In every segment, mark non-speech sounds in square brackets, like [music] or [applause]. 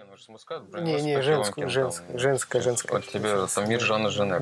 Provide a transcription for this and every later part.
Не, ну же мужская, Не, не, женскую, женскую, женская, женская. Вот тебе там мир Жанна Жене?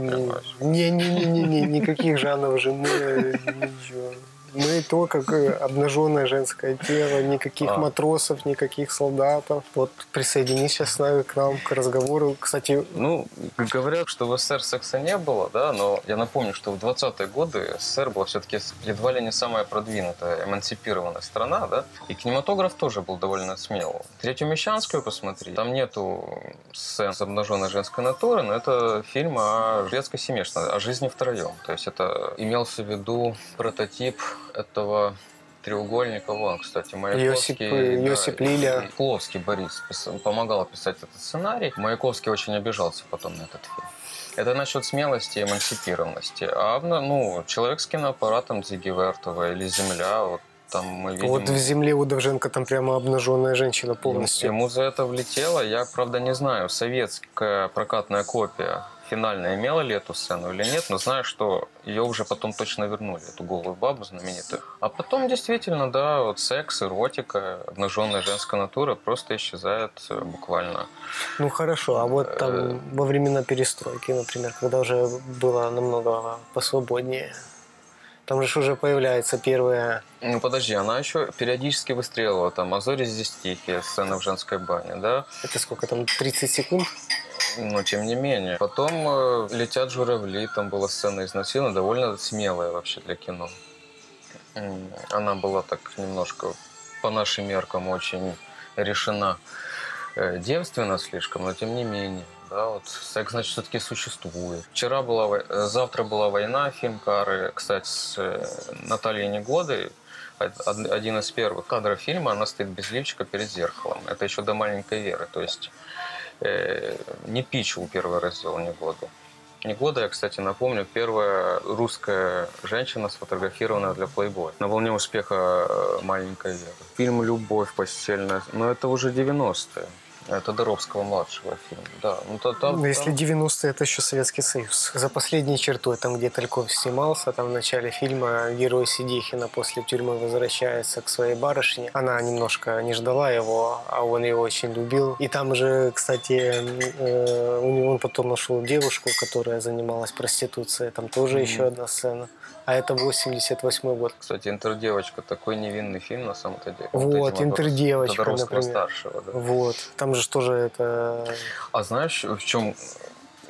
Не, не, не, не, не, никаких Жанов Жене, ничего. Мы то, как обнаженное женское тело, никаких а. матросов, никаких солдатов. Вот присоединись сейчас с нами к нам, к разговору. Кстати... Ну, говорят, что в СССР секса не было, да, но я напомню, что в 20-е годы СССР была все-таки едва ли не самая продвинутая, эмансипированная страна, да, и кинематограф тоже был довольно смелым. Третью Мещанскую посмотри, там нету сцен с обнаженной женской натуры, но это фильм о детской семье, о жизни втроем. То есть это имелся в виду прототип этого треугольника, вон, кстати, Маяковский... Йосип, да, Йосип Лиля. Борис помогал писать этот сценарий. Маяковский очень обижался потом на этот фильм. Это насчет смелости и эмансипированности. А ну, человек с киноаппаратом Зиги Вертова или Земля, вот там мы видим... Вот в «Земле» у Довженко там прямо обнаженная женщина полностью. Ему за это влетело. Я, правда, не знаю, советская прокатная копия финально имела ли эту сцену или нет, но знаю, что ее уже потом точно вернули, эту голую бабу знаменитую. А потом действительно, да, вот секс, эротика, обнаженная женская натура просто исчезает э, буквально. Ну хорошо, а вот там э, во времена перестройки, например, когда уже было намного посвободнее, там же уже появляется первая... Ну подожди, она еще периодически выстреливала. Там «Азори здесь тихие», сцена в женской бане, да? Это сколько там, 30 секунд? Но тем не менее. Потом э, «Летят журавли», там была сцена изнасилования, довольно смелая вообще для кино. Она была так немножко по нашим меркам очень решена э, девственно слишком, но тем не менее. Да, вот секс, значит, все-таки существует. Вчера была, э, завтра была война, фильм Кары, кстати, с э, Натальей Негодой. Один из первых кадров фильма, она стоит без лифчика перед зеркалом. Это еще до маленькой Веры. То есть Э, не Пичу первый раздел Негоды. Негода, я, кстати, напомню, первая русская женщина, сфотографированная для Playboy. На волне успеха э, «Маленькая Вера». Фильм «Любовь постельная», но это уже 90-е. Тодоровского-младшего фильм, да. Ну, то, там, Если 90-е, это еще Советский Союз. За последней чертой, там, где Тальков снимался, там в начале фильма герой Сидихина после тюрьмы возвращается к своей барышне. Она немножко не ждала его, а он ее очень любил. И там же, кстати, э, у него он потом нашел девушку, которая занималась проституцией. Там тоже mm-hmm. еще одна сцена. А это 88 год. Кстати, «Интердевочка» такой невинный фильм на самом-то деле. Вот, вот «Интердевочка», например. старшего, да. Вот, там же тоже это... А знаешь, в чем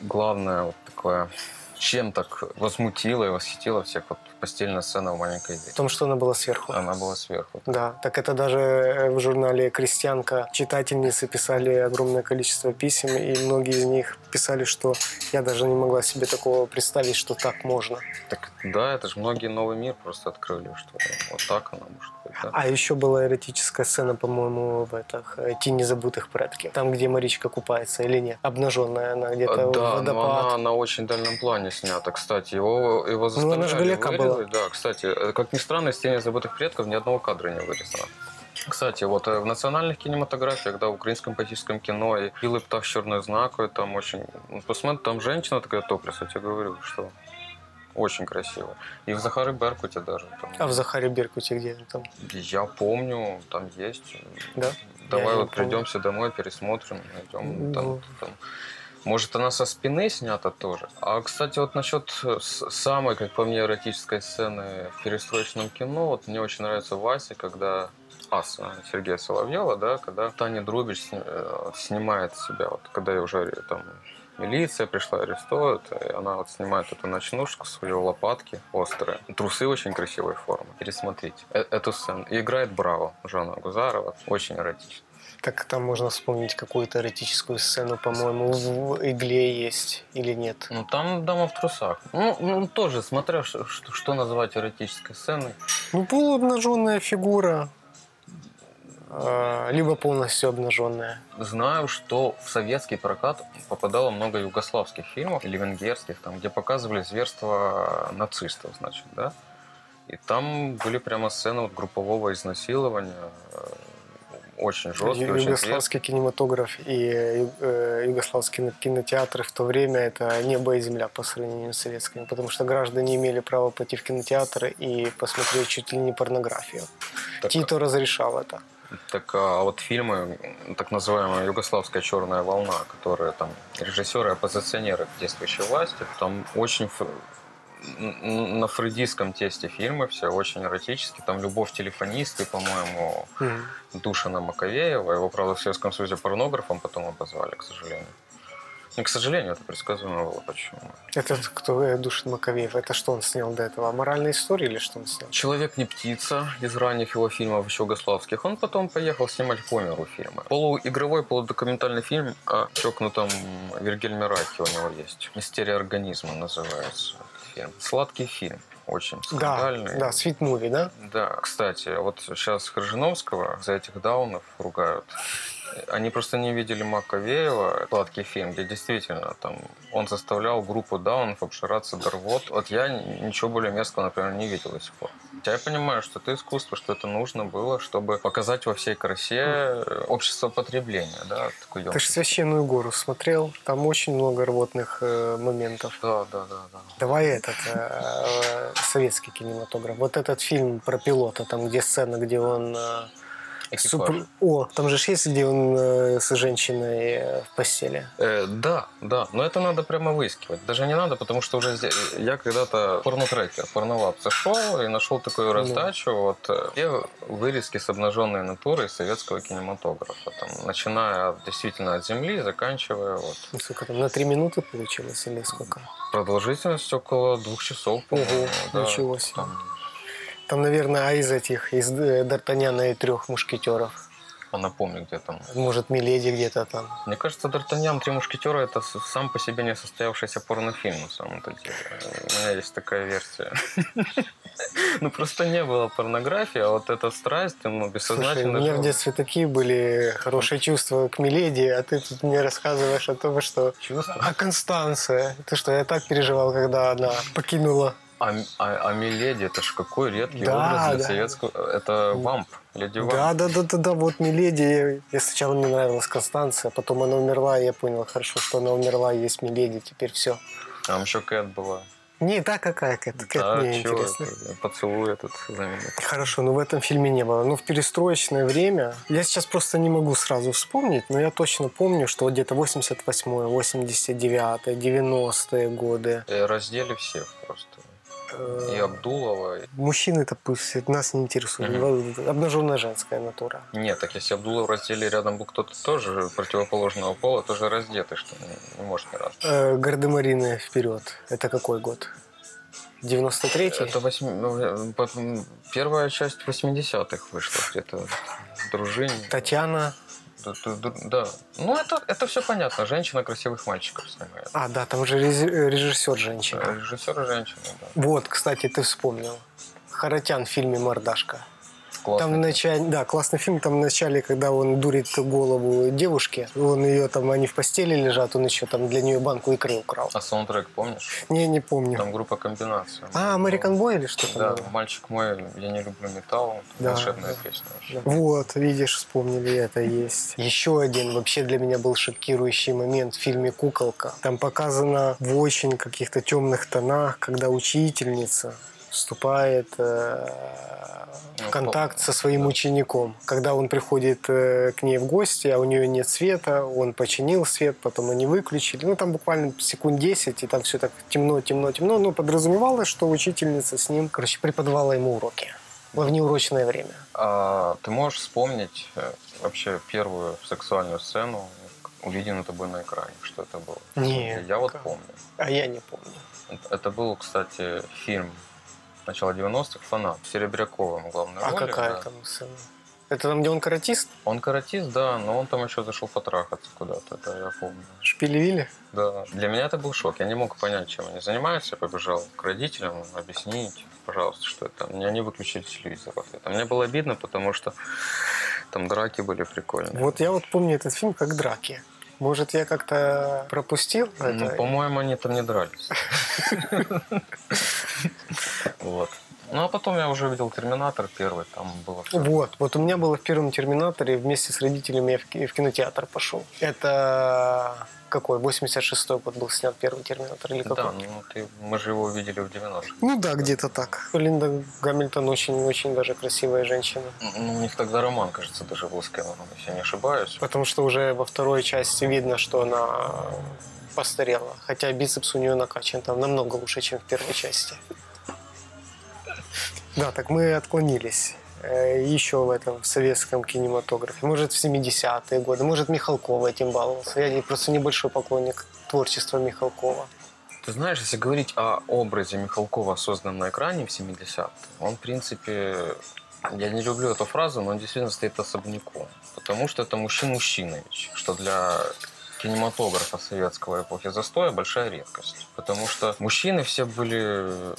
главное вот такое чем так возмутило и восхитило всех вот постельная сцена у маленькой дети. В том, что она была сверху. Она была сверху. Да, так это даже э, в журнале «Крестьянка» читательницы писали огромное количество писем, и многие из них писали, что я даже не могла себе такого представить, что так можно. Так да, это же многие новый мир просто открыли, что вот так она может быть. Да? А еще была эротическая сцена, по-моему, в этих э, «Тени забытых предки». Там, где Маричка купается или нет? Обнаженная она где-то да, водопад. но она на очень дальнем плане снята, кстати. Его, его заставляли ну, она же вырезать. Была. Да, кстати, как ни странно, из «Тени забытых предков» ни одного кадра не вырезано. Кстати, вот э, в национальных кинематографиях, да, в украинском политическом кино и «Білий птах с черной знакой», там очень... Ну, посмотри, там женщина такая топлес, я тебе говорю, что очень красиво. И в Захаре Беркуте даже. Там... А в Захаре Беркуте где там? Я помню, там есть. Да? Давай я вот придемся домой, пересмотрим, найдем. Там, ну... там. Может, она со спины снята тоже. А, кстати, вот насчет самой, как по мне, эротической сцены в перестроечном кино, вот мне очень нравится Вася, когда ас Сергея Соловьева, да, когда Таня Друбич э, снимает себя, вот когда я уже там милиция пришла, арестуют, и она вот снимает эту ночнушку, свою лопатки острые. Трусы очень красивой формы. Пересмотрите э эту сцену. И играет Браво, Жанна Гузарова. Очень эротично. Так там можно вспомнить какую-то эротическую сцену, по-моему, в «Игле» есть или нет? Ну, там «Дама в трусах». Ну, ну тоже, смотря, что, что называть эротической сценой. Ну, полуобнаженная фигура, а, либо полностью обнаженная. Знаю, что в советский прокат попадало много югославских фильмов или венгерских, там, где показывали зверство нацистов, значит, да. И там были прямо сцены вот группового изнасилования, э, очень жесткий, Югославский очень кинематограф и э, югославские кинотеатры в то время это небо и земля по сравнению с советскими, потому что граждане имели право пойти в кинотеатр и посмотреть чуть ли не порнографию. Так, Тито разрешал это. Так а вот фильмы, так называемая югославская черная волна, которые там режиссеры, оппозиционеры действующей власти, там очень на фрейдистском тесте фильмы все очень эротические. Там «Любовь телефонистки», по-моему, mm-hmm. Душина Маковеева. Его, правда, в Советском Союзе порнографом потом обозвали, к сожалению. И, к сожалению, это предсказуемо было почему. Это кто э, Душин Маковеев? Это что он снял до этого? Моральная история или что он снял? «Человек не птица» из ранних его фильмов еще югославских. Он потом поехал снимать по миру фильмы. Полуигровой, полудокументальный фильм о чокнутом Вильгельме Раке у него есть. «Мистерия организма» называется фильм. Сладкий фильм очень скандальный. Да, да, Sweet Movie, да? Да, кстати, вот сейчас Хржиновского за этих даунов ругают. Они просто не видели Маковеева, сладкий фильм, где действительно там он заставлял группу даунов обшираться до рвот. Вот я ничего более мерзкого, например, не видел до сих пор. Я понимаю, что это искусство, что это нужно было, чтобы показать во всей красе общество потребления. Да, такой Ты же «Священную гору» смотрел? Там очень много рвотных э, моментов. Да, да, да. да. Давай этот, э, советский кинематограф. Вот этот фильм про пилота, там где сцена, где он... Э, Супер... О, там же есть, где он э, с женщиной э, в постели. Э, да, да, но это надо прямо выискивать. Даже не надо, потому что уже я когда-то порнотрекер, порновап зашел и нашел такую раздачу. Ну. Вот э, все вырезки с обнаженной натурой советского кинематографа. Там, начиная действительно от земли, заканчивая вот. Ну, сколько там, на три минуты получилось или сколько? Продолжительность около двух часов. Ого, да, ничего себе. Там, там, наверное, а из этих, из э, Д'Артаньяна и трех мушкетеров. А напомню, где там. Может, Миледи где-то там. Мне кажется, Д'Артаньян «Три мушкетера» — это сам по себе не состоявшийся порнофильм, на самом-то деле. У меня есть такая версия. [laughs] Ну, просто не было порнографии, а вот эта страсть, ну, бессознательно... у меня в детстве такие были хорошие чувства к Миледи, а ты тут мне рассказываешь о том, что... Чувства? А Констанция? Ты что, я так переживал, когда она покинула а, а, а Миледи, это же какой редкий да, образ для да. советского... Это вамп, леди вамп. Да, да, да, да, да, вот Миледи, я сначала мне нравилась Констанция, потом она умерла, и я понял хорошо, что она умерла, и есть Миледи, теперь все. Там еще Кэт была. Не, да, какая Кэт? Кэт да, мне интересно. Это, поцелуй этот знаменитый. Хорошо, но в этом фильме не было. Ну, в перестроечное время, я сейчас просто не могу сразу вспомнить, но я точно помню, что где-то 88-й, 89-й, 90-е годы. И раздели всех просто. И Абдулова. Мужчины-то пусть нас не интересуют. Угу. Обнаженная женская натура. Нет, так если Абдулов в разделе рядом был кто-то тоже противоположного пола, тоже раздетый, что не, не может ни разу. Э, Гардемарины вперед. Это какой год? 93-й? Это 8... Ну, первая часть 80-х вышла где-то. Дружине. Татьяна да. Ну, это, это все понятно. Женщина красивых мальчиков снимает. А, да, там же режиссер женщина. Да, режиссер женщина, да. Вот, кстати, ты вспомнил. Харатян в фильме «Мордашка». Классный. Там начале, да, классный фильм. Там в начале, когда он дурит голову девушке, он ее там, они в постели лежат, он еще там для нее банку икры украл. А саундтрек помнишь? Не, не помню. Там группа комбинация. А, American Boy или что-то? Да, было? мальчик мой, я не люблю металл, да, волшебная да. песня. Да. Вот, видишь, вспомнили, это есть. Еще один вообще для меня был шокирующий момент в фильме «Куколка». Там показано в очень каких-то темных тонах, когда учительница вступает э, в ну, контакт со своим учеником. Когда он приходит э, к ней в гости, а у нее нет света, он починил свет, потом они выключили. Ну, там буквально секунд 10, и там все так темно, темно, темно. Но подразумевалось, что учительница с ним, короче, преподавала ему уроки во внеурочное время. А, ты можешь вспомнить э, вообще первую сексуальную сцену, увиденную тобой на экране? Что это было? Нет. Я вот помню. А я не помню. Это был, кстати, фильм начала 90-х, «Фанат». Серебряковым главной а роли. А какая да. там сцена? Это там, где он каратист? Он каратист, да, но он там еще зашел потрахаться куда-то, это я помню. Шпилевили? Да. Для меня это был шок. Я не мог понять, чем они занимаются. Я побежал к родителям объяснить, пожалуйста, что это. Меня не выключили телевизор. А мне было обидно, потому что там драки были прикольные. Вот я вот помню этот фильм как драки. Может, я как-то пропустил ну, это? по-моему, они там не дрались. [laughs] Вот. Ну, а потом я уже видел «Терминатор» первый, там было все. Вот, вот у меня было в первом «Терминаторе» вместе с родителями я в ки- в кинотеатр пошел. Это какой? 86-й год был снят первый «Терминатор» или какой? Да, ну ты, мы же его увидели в 90-х. Ну да, где-то так. Линда Гамильтон очень-очень даже красивая женщина. Ну, у них тогда роман, кажется, даже был с Кэмероном, если я не ошибаюсь. Потому что уже во второй части видно, что она постарела. Хотя бицепс у нее накачан там намного лучше, чем в первой части. Да, так мы отклонились. Э, Еще в этом в советском кинематографе. Может, в 70-е годы. Может, Михалкова этим баловался. Я просто небольшой поклонник творчества Михалкова. Ты знаешь, если говорить о образе Михалкова, созданном на экране в 70-е, он, в принципе, я не люблю эту фразу, но он действительно стоит особняком. Потому что это мужчин-мужчинович, что для кинематографа советского эпохи застоя большая редкость. Потому что мужчины все были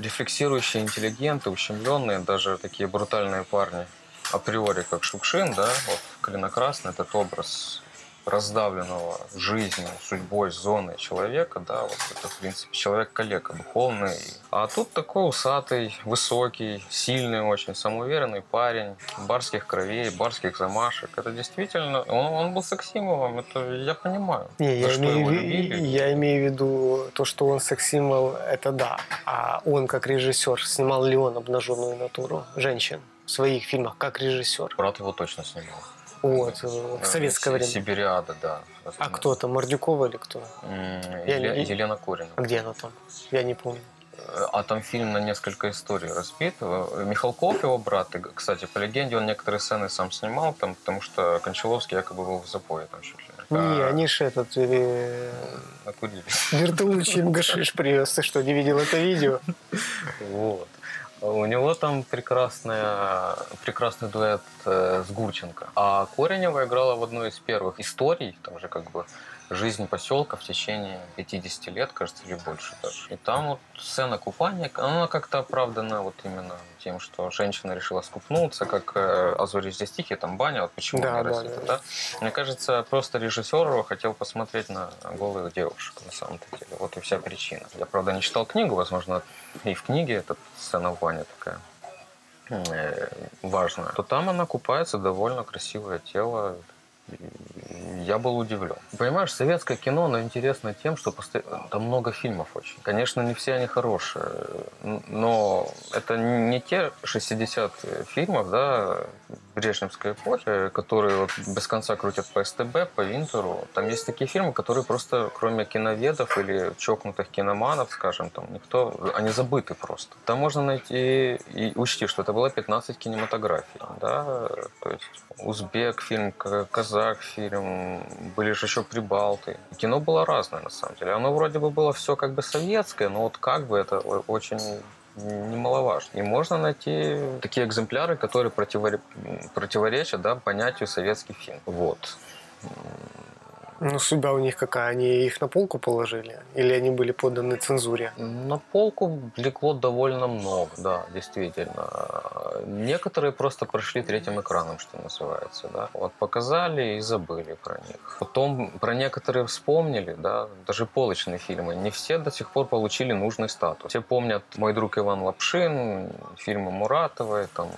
рефлексирующие интеллигенты, ущемленные, даже такие брутальные парни априори, как Шукшин, да, вот Клинокрасный, этот образ раздавленного жизнью, судьбой, зоной человека, да, вот это, в принципе, человек-калека духовный. А тут такой усатый, высокий, сильный очень, самоуверенный парень, барских кровей, барских замашек. Это действительно, он, он был сексимовым, это я понимаю. Не, я что имею, его в- любили. я имею в виду то, что он секс-символ, это да. А он как режиссер, снимал ли он обнаженную натуру женщин в своих фильмах как режиссер? Брат его точно снимал. Вот, э, в советское время. Сибириада, да. А кто там, Мордюкова или кто? М, Я Еле- не- Елена Корина. А где она там? Я не помню. А там фильм на несколько историй разбит. Э, Михалков, его брат, и, кстати, по легенде, он некоторые сцены сам снимал, там, потому что Кончаловский якобы был в запое там чуть ли. Не, А, они же этот э, накурились. Бертолуччи им гашиш привез. Ты что, не видел это видео? [laughs] Вот. У него там прекрасная, прекрасный дуэт э, с Гурченко. А Коренева играла в одной из первых историй, там же как бы жизнь поселка в течение 50 лет, кажется, или больше даже. И там вот сцена купания, она как-то оправдана вот именно тем, что женщина решила скупнуться, как э, «Азори здесь тихие», там баня, вот почему Да, не да, разбита, да. да? Мне кажется, просто режиссер хотел посмотреть на голых девушек, на самом-то деле. Вот и вся причина. Я, правда, не читал книгу, возможно, и в книге эта сцена в бане такая э, важная. То там она купается, довольно красивое тело. Я был удивлен. Понимаешь, советское кино, оно интересно тем, что посто- там много фильмов очень. Конечно, не все они хорошие, но это не те 60 фильмов, да, Брежневской эпохи, которые вот без конца крутят по СТБ, по Винтеру. Там есть такие фильмы, которые просто, кроме киноведов или чокнутых киноманов, скажем, там никто, они забыты просто. Там можно найти и учти, что это было 15 кинематографий, да, то есть узбек фильм, к- казак фильм, были же еще прибалты. Кино было разное на самом деле. Оно вроде бы было все как бы советское, но вот как бы это очень немаловажно. И можно найти такие экземпляры, которые противоре- противоречат да, понятию советский фильм. Вот. Ну, судьба у них какая? Они их на полку положили? Или они были поданы цензуре? На полку влекло довольно много, да, действительно. Некоторые просто прошли третьим экраном, что называется, да. Вот показали и забыли про них. Потом про некоторые вспомнили, да, даже полочные фильмы. Не все до сих пор получили нужный статус. Все помнят «Мой друг Иван Лапшин», фильмы Муратовой, там,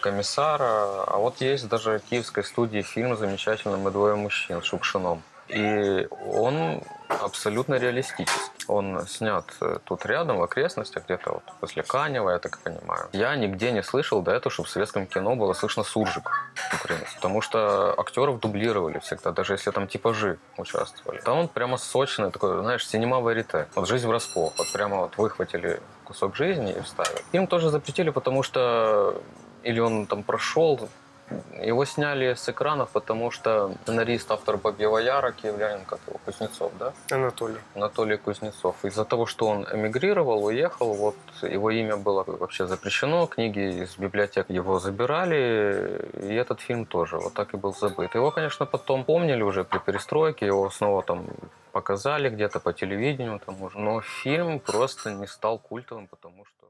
«Комиссара». А вот есть даже в киевской студии фильм замечательный «Мы двое мужчин» с Шукшином. И он абсолютно реалистический. Он снят э, тут рядом, в окрестностях, где-то вот после Канева, я так понимаю. Я нигде не слышал до этого, чтобы в советском кино было слышно суржик украинец. Потому что актеров дублировали всегда, даже если там типажи участвовали. Там он прямо сочный, такой, знаешь, синема варите. Вот жизнь врасплох. Вот прямо вот выхватили кусок жизни и вставили. Фильм тоже запретили, потому что или он там прошел, его сняли с экранов, потому что сценарист, автор «Бабьего Яра», киевлянин, как его, Кузнецов, да? Анатолий. Анатолий Кузнецов. Из-за того, что он эмигрировал, уехал, вот его имя было вообще запрещено, книги из библиотек его забирали, и этот фильм тоже вот так и был забыт. Его, конечно, потом помнили уже при перестройке, его снова там показали где-то по телевидению, тому же, но фильм просто не стал культовым, потому что